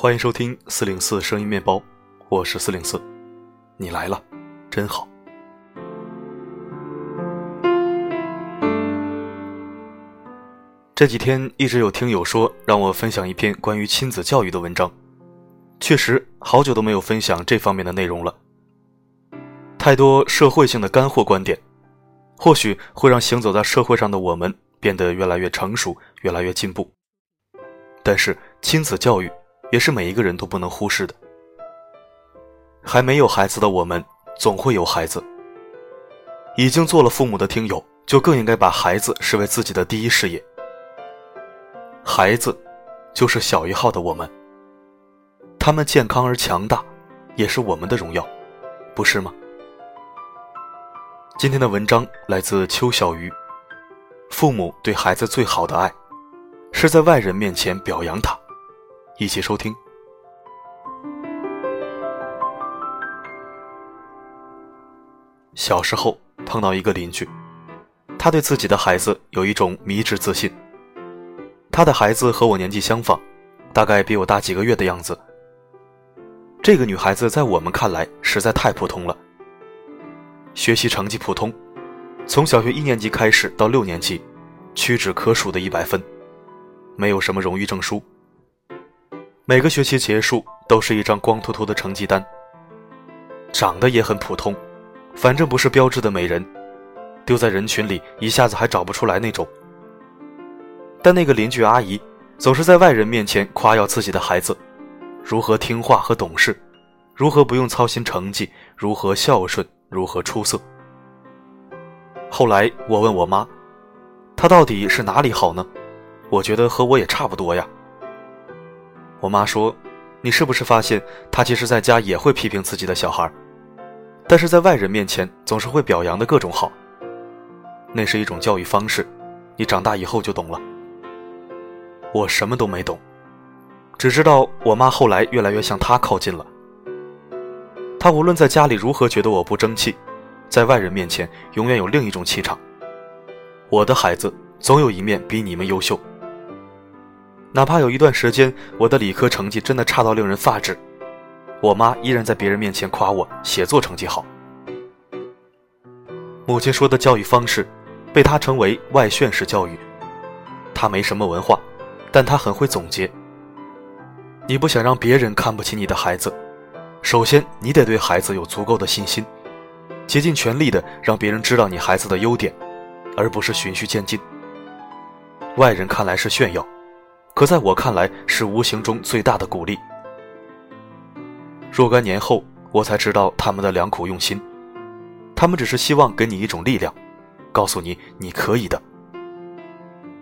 欢迎收听四零四声音面包，我是四零四，你来了，真好。这几天一直有听友说让我分享一篇关于亲子教育的文章，确实好久都没有分享这方面的内容了。太多社会性的干货观点，或许会让行走在社会上的我们变得越来越成熟，越来越进步。但是亲子教育也是每一个人都不能忽视的。还没有孩子的我们，总会有孩子；已经做了父母的听友，就更应该把孩子视为自己的第一事业。孩子，就是小一号的我们。他们健康而强大，也是我们的荣耀，不是吗？今天的文章来自邱小鱼。父母对孩子最好的爱，是在外人面前表扬他。一起收听。小时候碰到一个邻居，他对自己的孩子有一种迷之自信。他的孩子和我年纪相仿，大概比我大几个月的样子。这个女孩子在我们看来实在太普通了，学习成绩普通，从小学一年级开始到六年级，屈指可数的一百分，没有什么荣誉证书。每个学期结束都是一张光秃秃的成绩单。长得也很普通，反正不是标致的美人，丢在人群里一下子还找不出来那种。但那个邻居阿姨总是在外人面前夸耀自己的孩子，如何听话和懂事，如何不用操心成绩，如何孝顺，如何出色。后来我问我妈，她到底是哪里好呢？我觉得和我也差不多呀。我妈说：“你是不是发现她其实在家也会批评自己的小孩，但是在外人面前总是会表扬的各种好。那是一种教育方式，你长大以后就懂了。”我什么都没懂，只知道我妈后来越来越向他靠近了。他无论在家里如何觉得我不争气，在外人面前永远有另一种气场。我的孩子总有一面比你们优秀。哪怕有一段时间我的理科成绩真的差到令人发指，我妈依然在别人面前夸我写作成绩好。母亲说的教育方式，被她称为外炫式教育。她没什么文化。但他很会总结。你不想让别人看不起你的孩子，首先你得对孩子有足够的信心，竭尽全力的让别人知道你孩子的优点，而不是循序渐进。外人看来是炫耀，可在我看来是无形中最大的鼓励。若干年后，我才知道他们的良苦用心，他们只是希望给你一种力量，告诉你你可以的。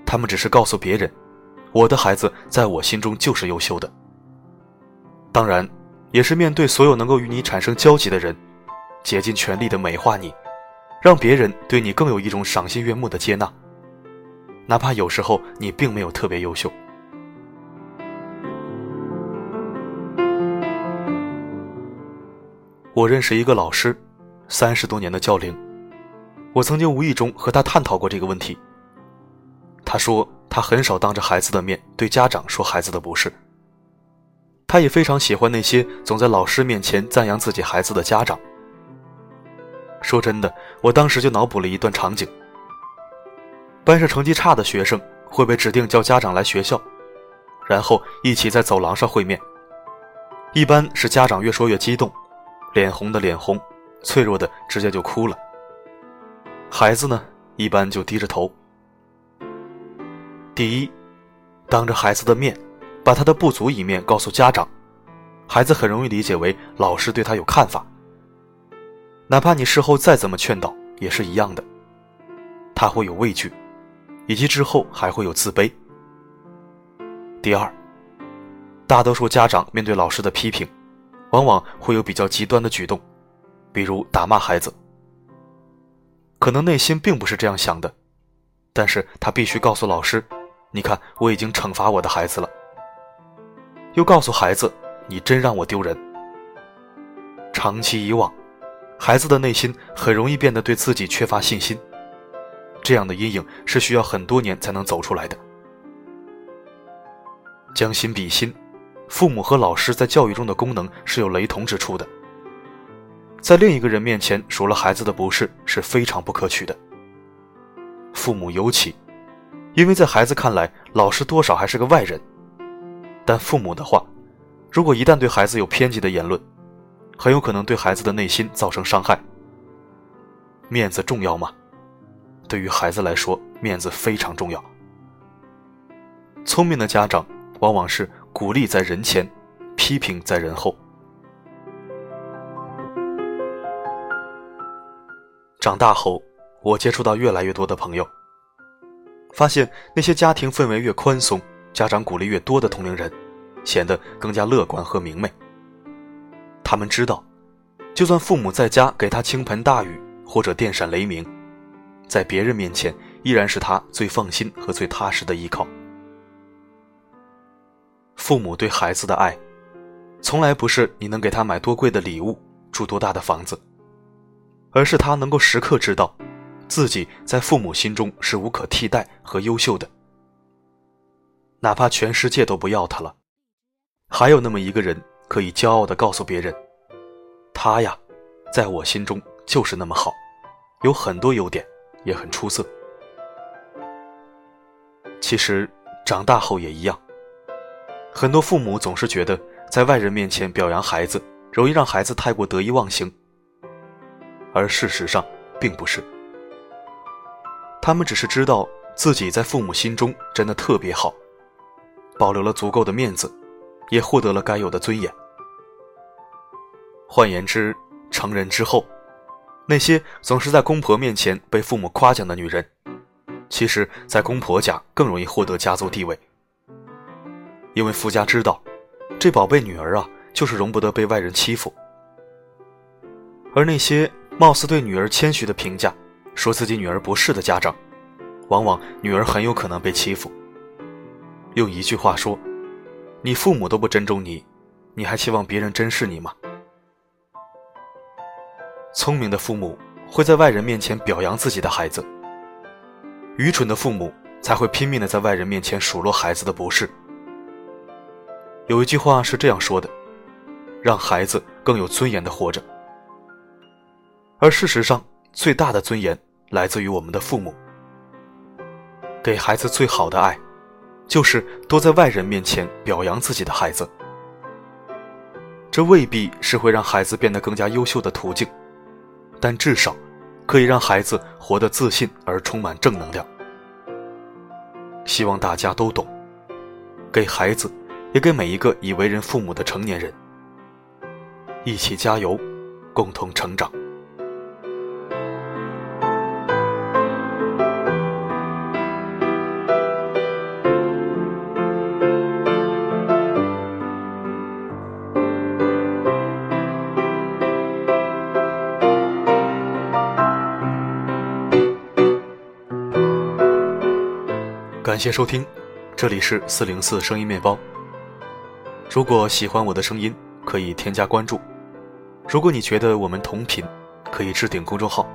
他们只是告诉别人。我的孩子在我心中就是优秀的。当然，也是面对所有能够与你产生交集的人，竭尽全力的美化你，让别人对你更有一种赏心悦目的接纳。哪怕有时候你并没有特别优秀。我认识一个老师，三十多年的教龄，我曾经无意中和他探讨过这个问题。他说。他很少当着孩子的面对家长说孩子的不是。他也非常喜欢那些总在老师面前赞扬自己孩子的家长。说真的，我当时就脑补了一段场景：班上成绩差的学生会被指定叫家长来学校，然后一起在走廊上会面。一般是家长越说越激动，脸红的脸红，脆弱的直接就哭了。孩子呢，一般就低着头。第一，当着孩子的面，把他的不足一面告诉家长，孩子很容易理解为老师对他有看法。哪怕你事后再怎么劝导，也是一样的。他会有畏惧，以及之后还会有自卑。第二，大多数家长面对老师的批评，往往会有比较极端的举动，比如打骂孩子。可能内心并不是这样想的，但是他必须告诉老师。你看，我已经惩罚我的孩子了，又告诉孩子，你真让我丢人。长期以往，孩子的内心很容易变得对自己缺乏信心，这样的阴影是需要很多年才能走出来的。将心比心，父母和老师在教育中的功能是有雷同之处的。在另一个人面前数落孩子的不是是非常不可取的。父母尤其，因为在孩子看来，老师多少还是个外人。但父母的话，如果一旦对孩子有偏激的言论，很有可能对孩子的内心造成伤害。面子重要吗？对于孩子来说，面子非常重要。聪明的家长往往是鼓励在人前，批评在人后。长大后，我接触到越来越多的朋友，发现那些家庭氛围越宽松、家长鼓励越多的同龄人，显得更加乐观和明媚。他们知道，就算父母在家给他倾盆大雨或者电闪雷鸣，在别人面前依然是他最放心和最踏实的依靠。父母对孩子的爱，从来不是你能给他买多贵的礼物、住多大的房子。而是他能够时刻知道，自己在父母心中是无可替代和优秀的。哪怕全世界都不要他了，还有那么一个人可以骄傲地告诉别人：“他呀，在我心中就是那么好，有很多优点，也很出色。”其实长大后也一样，很多父母总是觉得在外人面前表扬孩子，容易让孩子太过得意忘形。而事实上，并不是。他们只是知道自己在父母心中真的特别好，保留了足够的面子，也获得了该有的尊严。换言之，成人之后，那些总是在公婆面前被父母夸奖的女人，其实，在公婆家更容易获得家族地位，因为富家知道，这宝贝女儿啊，就是容不得被外人欺负。而那些。貌似对女儿谦虚的评价，说自己女儿不是的家长，往往女儿很有可能被欺负。用一句话说，你父母都不珍重你，你还期望别人珍视你吗？聪明的父母会在外人面前表扬自己的孩子，愚蠢的父母才会拼命的在外人面前数落孩子的不是。有一句话是这样说的：让孩子更有尊严的活着。而事实上，最大的尊严来自于我们的父母。给孩子最好的爱，就是多在外人面前表扬自己的孩子。这未必是会让孩子变得更加优秀的途径，但至少可以让孩子活得自信而充满正能量。希望大家都懂，给孩子，也给每一个已为人父母的成年人，一起加油，共同成长。感谢收听，这里是四零四声音面包。如果喜欢我的声音，可以添加关注。如果你觉得我们同频，可以置顶公众号。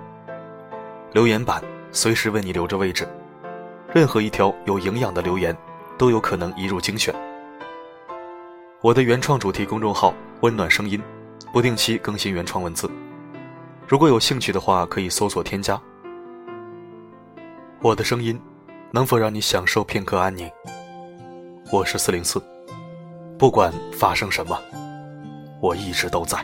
留言板随时为你留着位置，任何一条有营养的留言都有可能一入精选。我的原创主题公众号“温暖声音”，不定期更新原创文字。如果有兴趣的话，可以搜索添加。我的声音。能否让你享受片刻安宁？我是四零四，不管发生什么，我一直都在。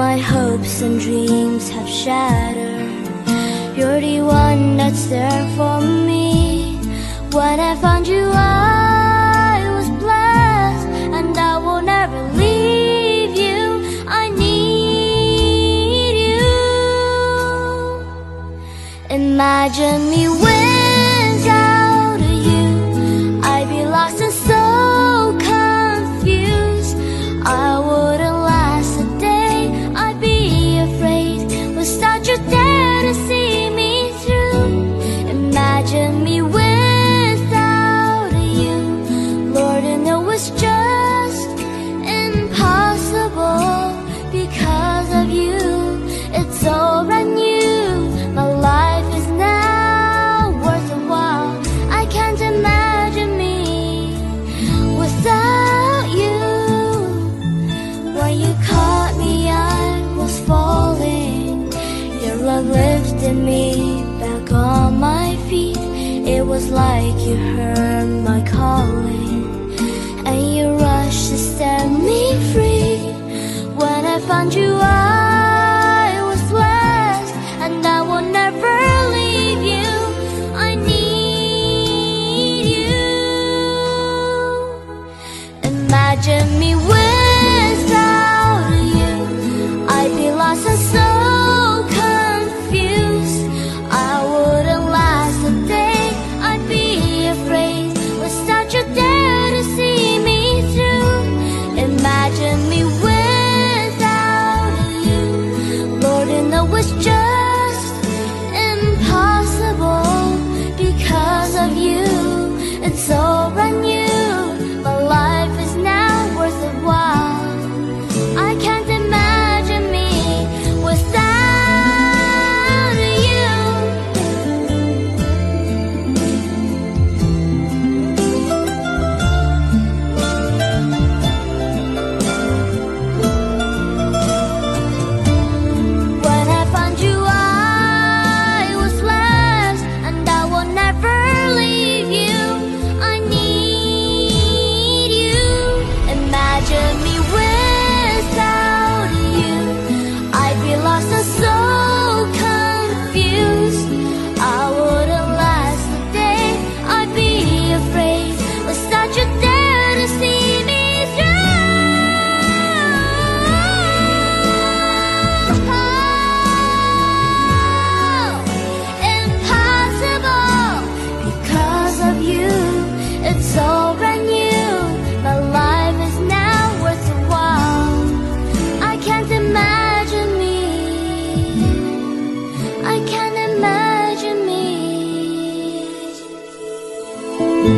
My hopes and dreams have shattered. You're the one that's there for me. When I found you, I was blessed, and I will never leave you. I need you. Imagine me. was like you heard my calling And you rushed to set me free. When I found you know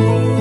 you.